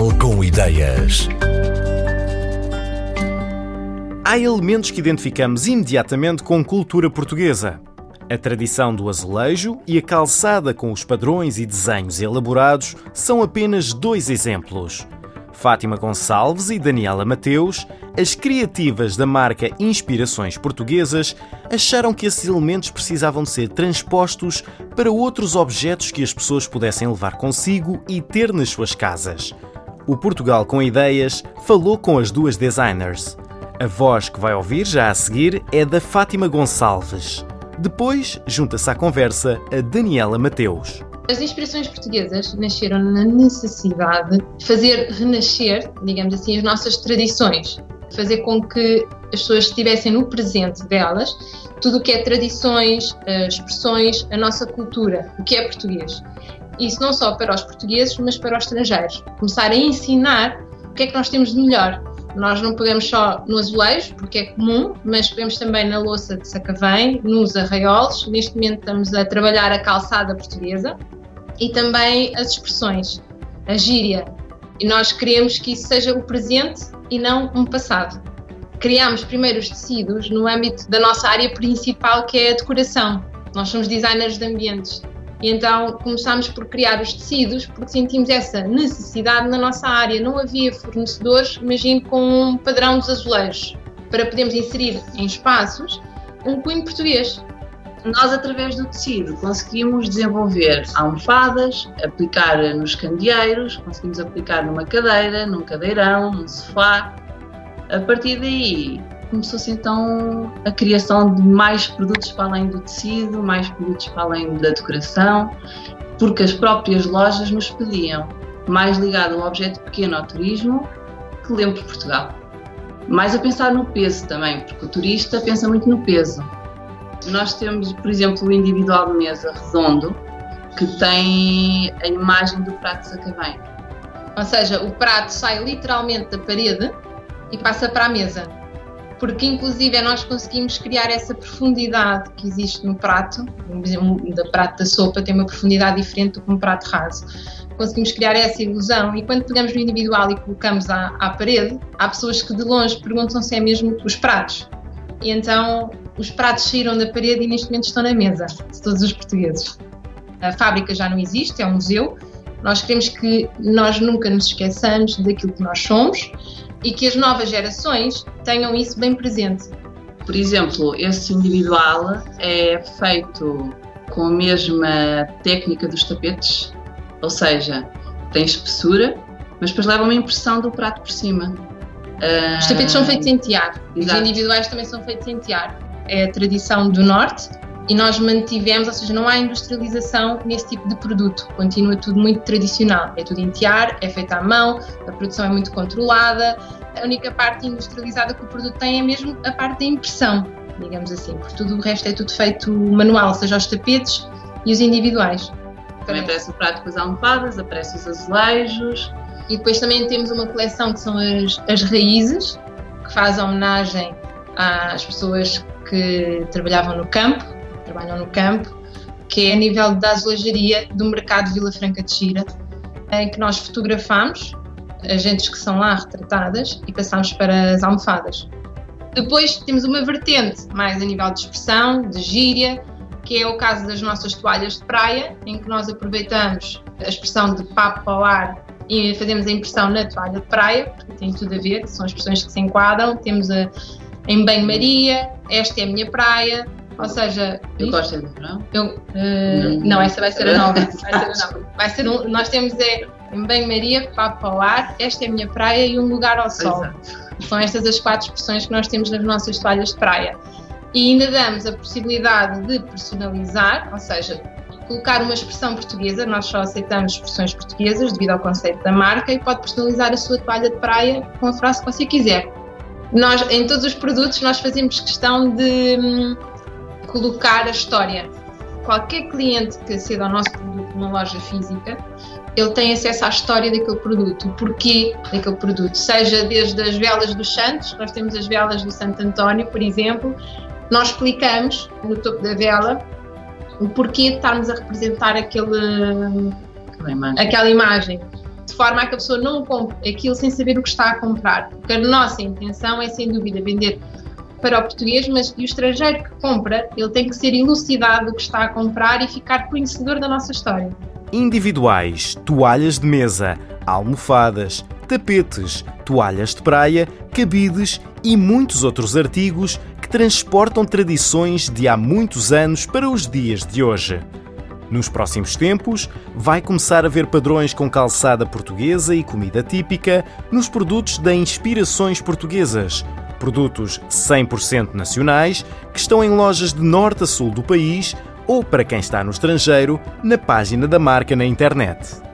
Portugal com ideias. Há elementos que identificamos imediatamente com cultura portuguesa. A tradição do azulejo e a calçada com os padrões e desenhos elaborados são apenas dois exemplos. Fátima Gonçalves e Daniela Mateus, as criativas da marca Inspirações Portuguesas, acharam que esses elementos precisavam de ser transpostos para outros objetos que as pessoas pudessem levar consigo e ter nas suas casas. O Portugal com Ideias falou com as duas designers. A voz que vai ouvir já a seguir é da Fátima Gonçalves. Depois junta-se à conversa a Daniela Mateus. As inspirações portuguesas nasceram na necessidade de fazer renascer, digamos assim, as nossas tradições, fazer com que as pessoas estivessem no presente delas tudo o que é tradições, expressões, a nossa cultura, o que é português. Isso não só para os portugueses, mas para os estrangeiros. Começar a ensinar o que é que nós temos de melhor. Nós não pegamos só no azulejo, porque é comum, mas pegamos também na louça de sacavém, nos arraiolos. Neste momento estamos a trabalhar a calçada portuguesa, e também as expressões, a gíria. E nós queremos que isso seja o presente e não um passado. Criámos primeiro os tecidos no âmbito da nossa área principal, que é a decoração. Nós somos designers de ambientes. E então começámos por criar os tecidos porque sentimos essa necessidade na nossa área. Não havia fornecedores, imagino, com um padrão dos azulejos, para podermos inserir em espaços um cunho português nós, através do tecido, conseguimos desenvolver almofadas, aplicar nos candeeiros, conseguimos aplicar numa cadeira, num cadeirão, num sofá. A partir daí, começou-se então a criação de mais produtos para além do tecido, mais produtos para além da decoração, porque as próprias lojas nos pediam, mais ligado ao objeto pequeno ao turismo, que lembro Portugal. Mais a pensar no peso também, porque o turista pensa muito no peso nós temos, por exemplo, o individual de mesa redondo, que tem a imagem do prato sacavém. Ou seja, o prato sai literalmente da parede e passa para a mesa. Porque, inclusive, nós conseguimos criar essa profundidade que existe no prato. O prato da sopa tem uma profundidade diferente do que um prato raso. Conseguimos criar essa ilusão e quando pegamos no individual e colocamos à, à parede, há pessoas que de longe perguntam se é mesmo os pratos. E então os pratos saíram da parede e neste momento estão na mesa de todos os portugueses. A fábrica já não existe, é um museu. Nós queremos que nós nunca nos esqueçamos daquilo que nós somos e que as novas gerações tenham isso bem presente. Por exemplo, esse individual é feito com a mesma técnica dos tapetes, ou seja, tem espessura, mas depois leva uma impressão do prato por cima. Os tapetes são feitos em tiar, os individuais também são feitos em tiar é a tradição do Norte e nós mantivemos, ou seja, não há industrialização nesse tipo de produto, continua tudo muito tradicional, é tudo em tiar, é feito à mão, a produção é muito controlada, a única parte industrializada que o produto tem é mesmo a parte da impressão, digamos assim, porque tudo o resto é tudo feito manual, seja os tapetes e os individuais. Também aparece o prato com as almofadas, aparece os azulejos. E depois também temos uma coleção que são as, as raízes, que faz homenagem às pessoas que trabalhavam no campo, trabalham no campo, que é a nível da azulejaria do mercado Vila Franca de Xira, em que nós fotografamos as gentes que são lá retratadas e passamos para as almofadas. Depois temos uma vertente mais a nível de expressão, de gíria, que é o caso das nossas toalhas de praia, em que nós aproveitamos a expressão de papo ao ar e fazemos a impressão na toalha de praia, porque tem tudo a ver, são expressões que se enquadram. Temos a, em banho-maria, esta é a minha praia, ou seja... Eu gosto de verão? Eu, uh, não, essa vai ser a nova. Vai ser, a nova. Vai ser um, nós temos é, em banho-maria, papo ao ar, esta é a minha praia e um lugar ao sol. Exato. São estas as quatro expressões que nós temos nas nossas toalhas de praia. E ainda damos a possibilidade de personalizar, ou seja, colocar uma expressão portuguesa, nós só aceitamos expressões portuguesas devido ao conceito da marca e pode personalizar a sua toalha de praia com a frase que você quiser. Nós, em todos os produtos, nós fazemos questão de hum, colocar a história. Qualquer cliente que aceda ao nosso produto numa loja física, ele tem acesso à história daquele produto, o porquê daquele produto, seja desde as velas dos santos, nós temos as velas do Santo António, por exemplo, nós explicamos no topo da vela o porquê de estarmos a representar aquele, aquela imagem. Aquela imagem de forma a que a pessoa não compre aquilo sem saber o que está a comprar. Porque a nossa intenção é, sem dúvida, vender para o português, mas e o estrangeiro que compra, ele tem que ser elucidado do que está a comprar e ficar conhecedor da nossa história. Individuais, toalhas de mesa, almofadas, tapetes, toalhas de praia, cabides e muitos outros artigos que transportam tradições de há muitos anos para os dias de hoje. Nos próximos tempos, vai começar a ver padrões com calçada portuguesa e comida típica nos produtos da Inspirações Portuguesas, produtos 100% nacionais que estão em lojas de norte a sul do país ou, para quem está no estrangeiro, na página da marca na internet.